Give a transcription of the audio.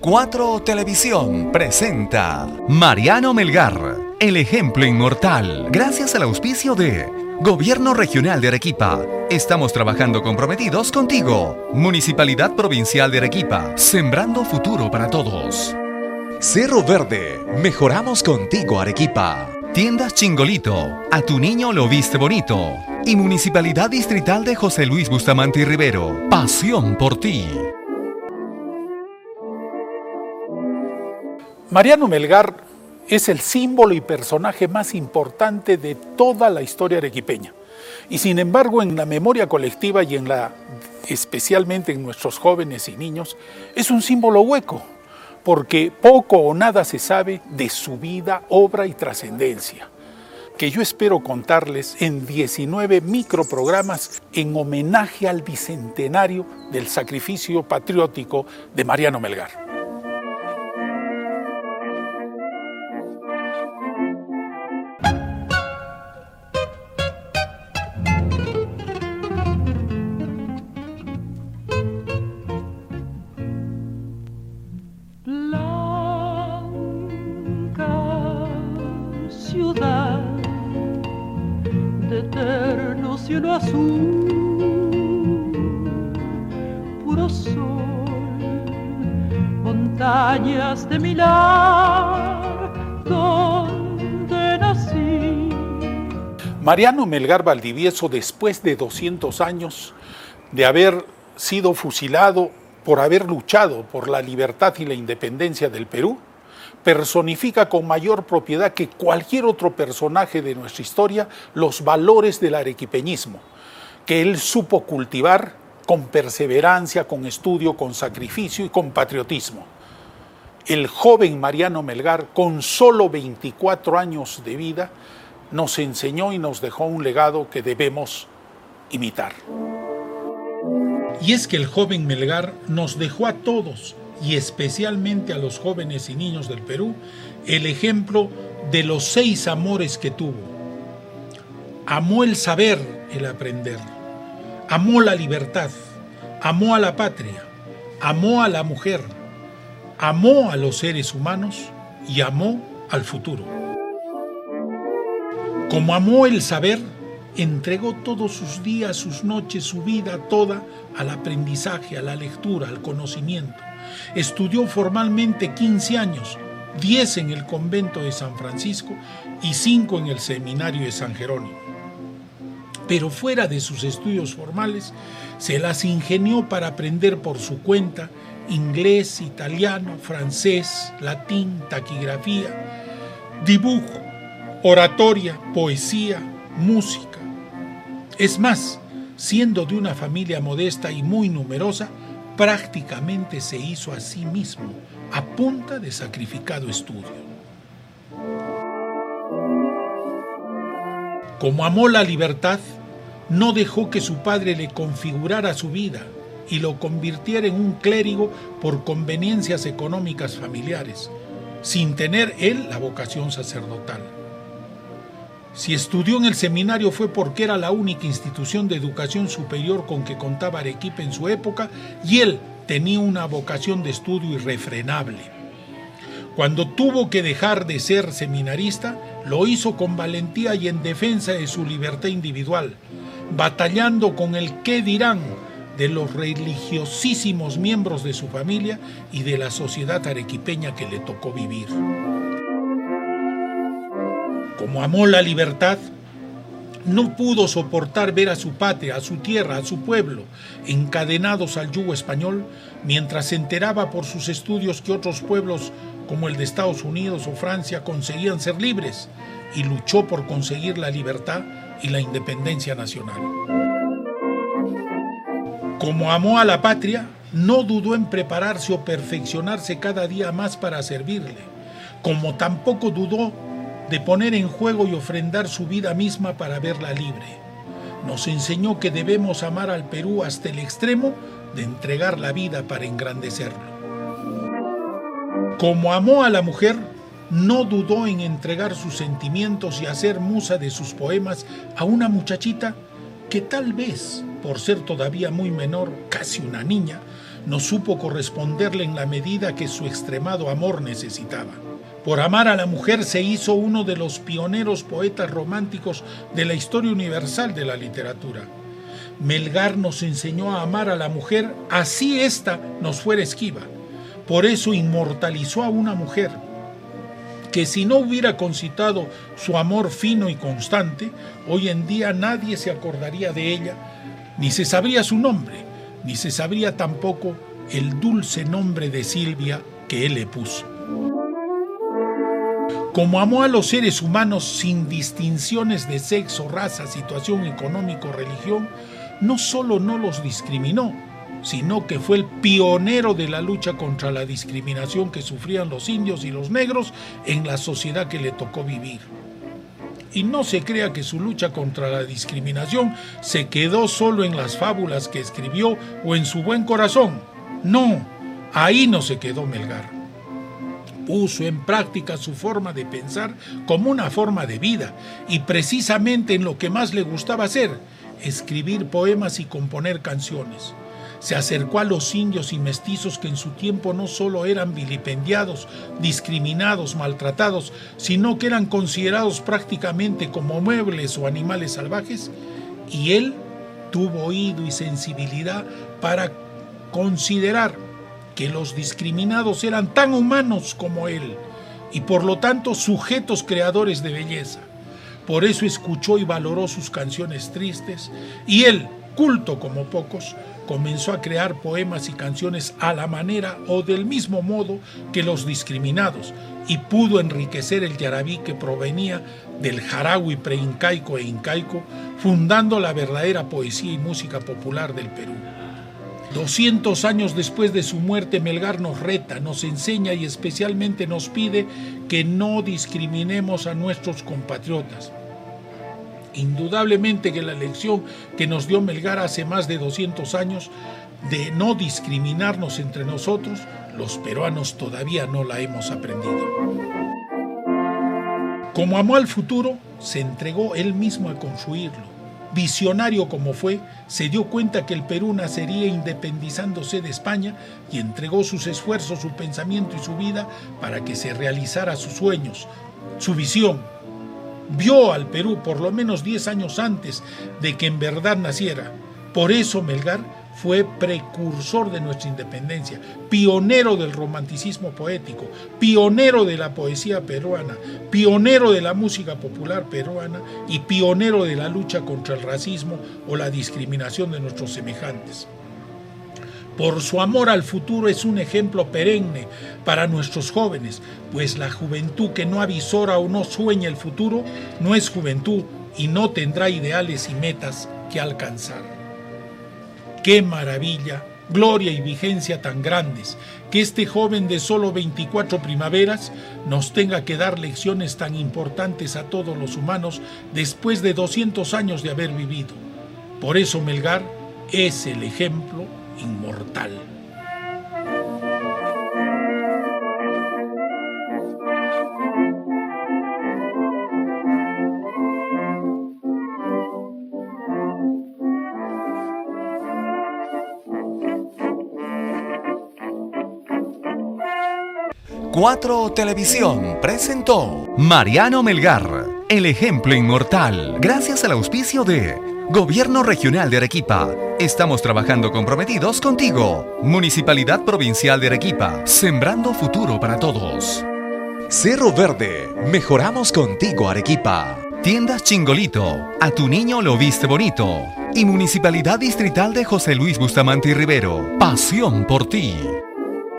4 Televisión presenta Mariano Melgar, el ejemplo inmortal, gracias al auspicio de Gobierno Regional de Arequipa. Estamos trabajando comprometidos contigo. Municipalidad Provincial de Arequipa, sembrando futuro para todos. Cerro Verde, mejoramos contigo Arequipa. Tiendas Chingolito, a tu niño lo viste bonito. Y Municipalidad Distrital de José Luis Bustamante y Rivero, pasión por ti. Mariano Melgar es el símbolo y personaje más importante de toda la historia arequipeña. Y sin embargo, en la memoria colectiva y en la especialmente en nuestros jóvenes y niños, es un símbolo hueco, porque poco o nada se sabe de su vida, obra y trascendencia, que yo espero contarles en 19 microprogramas en homenaje al bicentenario del sacrificio patriótico de Mariano Melgar. Mariano Melgar Valdivieso, después de 200 años de haber sido fusilado por haber luchado por la libertad y la independencia del Perú, personifica con mayor propiedad que cualquier otro personaje de nuestra historia los valores del arequipeñismo, que él supo cultivar con perseverancia, con estudio, con sacrificio y con patriotismo. El joven Mariano Melgar, con solo 24 años de vida, nos enseñó y nos dejó un legado que debemos imitar. Y es que el joven Melgar nos dejó a todos, y especialmente a los jóvenes y niños del Perú, el ejemplo de los seis amores que tuvo. Amó el saber, el aprender. Amó la libertad. Amó a la patria. Amó a la mujer. Amó a los seres humanos y amó al futuro. Como amó el saber, entregó todos sus días, sus noches, su vida toda al aprendizaje, a la lectura, al conocimiento. Estudió formalmente 15 años, 10 en el convento de San Francisco y 5 en el seminario de San Jerónimo. Pero fuera de sus estudios formales, se las ingenió para aprender por su cuenta inglés, italiano, francés, latín, taquigrafía, dibujo, oratoria, poesía, música. Es más, siendo de una familia modesta y muy numerosa, prácticamente se hizo a sí mismo a punta de sacrificado estudio. Como amó la libertad, no dejó que su padre le configurara su vida y lo convirtiera en un clérigo por conveniencias económicas familiares, sin tener él la vocación sacerdotal. Si estudió en el seminario fue porque era la única institución de educación superior con que contaba Arequipa en su época y él tenía una vocación de estudio irrefrenable. Cuando tuvo que dejar de ser seminarista, lo hizo con valentía y en defensa de su libertad individual, batallando con el qué dirán de los religiosísimos miembros de su familia y de la sociedad arequipeña que le tocó vivir como amó la libertad, no pudo soportar ver a su patria, a su tierra, a su pueblo, encadenados al yugo español, mientras se enteraba por sus estudios que otros pueblos como el de Estados Unidos o Francia conseguían ser libres, y luchó por conseguir la libertad y la independencia nacional. Como amó a la patria, no dudó en prepararse o perfeccionarse cada día más para servirle, como tampoco dudó de poner en juego y ofrendar su vida misma para verla libre. Nos enseñó que debemos amar al Perú hasta el extremo de entregar la vida para engrandecerlo. Como amó a la mujer, no dudó en entregar sus sentimientos y hacer musa de sus poemas a una muchachita que tal vez, por ser todavía muy menor, casi una niña, no supo corresponderle en la medida que su extremado amor necesitaba. Por amar a la mujer se hizo uno de los pioneros poetas románticos de la historia universal de la literatura. Melgar nos enseñó a amar a la mujer así ésta nos fuera esquiva. Por eso inmortalizó a una mujer que si no hubiera concitado su amor fino y constante, hoy en día nadie se acordaría de ella, ni se sabría su nombre, ni se sabría tampoco el dulce nombre de Silvia que él le puso. Como amó a los seres humanos sin distinciones de sexo, raza, situación económico, religión, no solo no los discriminó, sino que fue el pionero de la lucha contra la discriminación que sufrían los indios y los negros en la sociedad que le tocó vivir. Y no se crea que su lucha contra la discriminación se quedó solo en las fábulas que escribió o en su buen corazón. No, ahí no se quedó Melgar. Puso en práctica su forma de pensar como una forma de vida y precisamente en lo que más le gustaba hacer, escribir poemas y componer canciones. Se acercó a los indios y mestizos que en su tiempo no solo eran vilipendiados, discriminados, maltratados, sino que eran considerados prácticamente como muebles o animales salvajes, y él tuvo oído y sensibilidad para considerar que los discriminados eran tan humanos como él y por lo tanto sujetos creadores de belleza. Por eso escuchó y valoró sus canciones tristes y él, culto como pocos, comenzó a crear poemas y canciones a la manera o del mismo modo que los discriminados y pudo enriquecer el yarabí que provenía del jarawi preincaico e incaico, fundando la verdadera poesía y música popular del Perú. 200 años después de su muerte, Melgar nos reta, nos enseña y especialmente nos pide que no discriminemos a nuestros compatriotas Indudablemente que la lección que nos dio Melgar hace más de 200 años de no discriminarnos entre nosotros, los peruanos todavía no la hemos aprendido. Como amó al futuro, se entregó él mismo a construirlo. Visionario como fue, se dio cuenta que el Perú nacería independizándose de España y entregó sus esfuerzos, su pensamiento y su vida para que se realizara sus sueños, su visión, vio al Perú por lo menos 10 años antes de que en verdad naciera. Por eso Melgar fue precursor de nuestra independencia, pionero del romanticismo poético, pionero de la poesía peruana, pionero de la música popular peruana y pionero de la lucha contra el racismo o la discriminación de nuestros semejantes por su amor al futuro es un ejemplo perenne para nuestros jóvenes, pues la juventud que no avisora o no sueña el futuro no es juventud y no tendrá ideales y metas que alcanzar. Qué maravilla, gloria y vigencia tan grandes que este joven de solo 24 primaveras nos tenga que dar lecciones tan importantes a todos los humanos después de 200 años de haber vivido. Por eso Melgar es el ejemplo inmortal. Cuatro Televisión presentó Mariano Melgar, el ejemplo inmortal, gracias al auspicio de Gobierno Regional de Arequipa. Estamos trabajando comprometidos contigo. Municipalidad Provincial de Arequipa. Sembrando futuro para todos. Cerro Verde. Mejoramos contigo, Arequipa. Tiendas Chingolito. A tu niño lo viste bonito. Y Municipalidad Distrital de José Luis Bustamante y Rivero. Pasión por ti.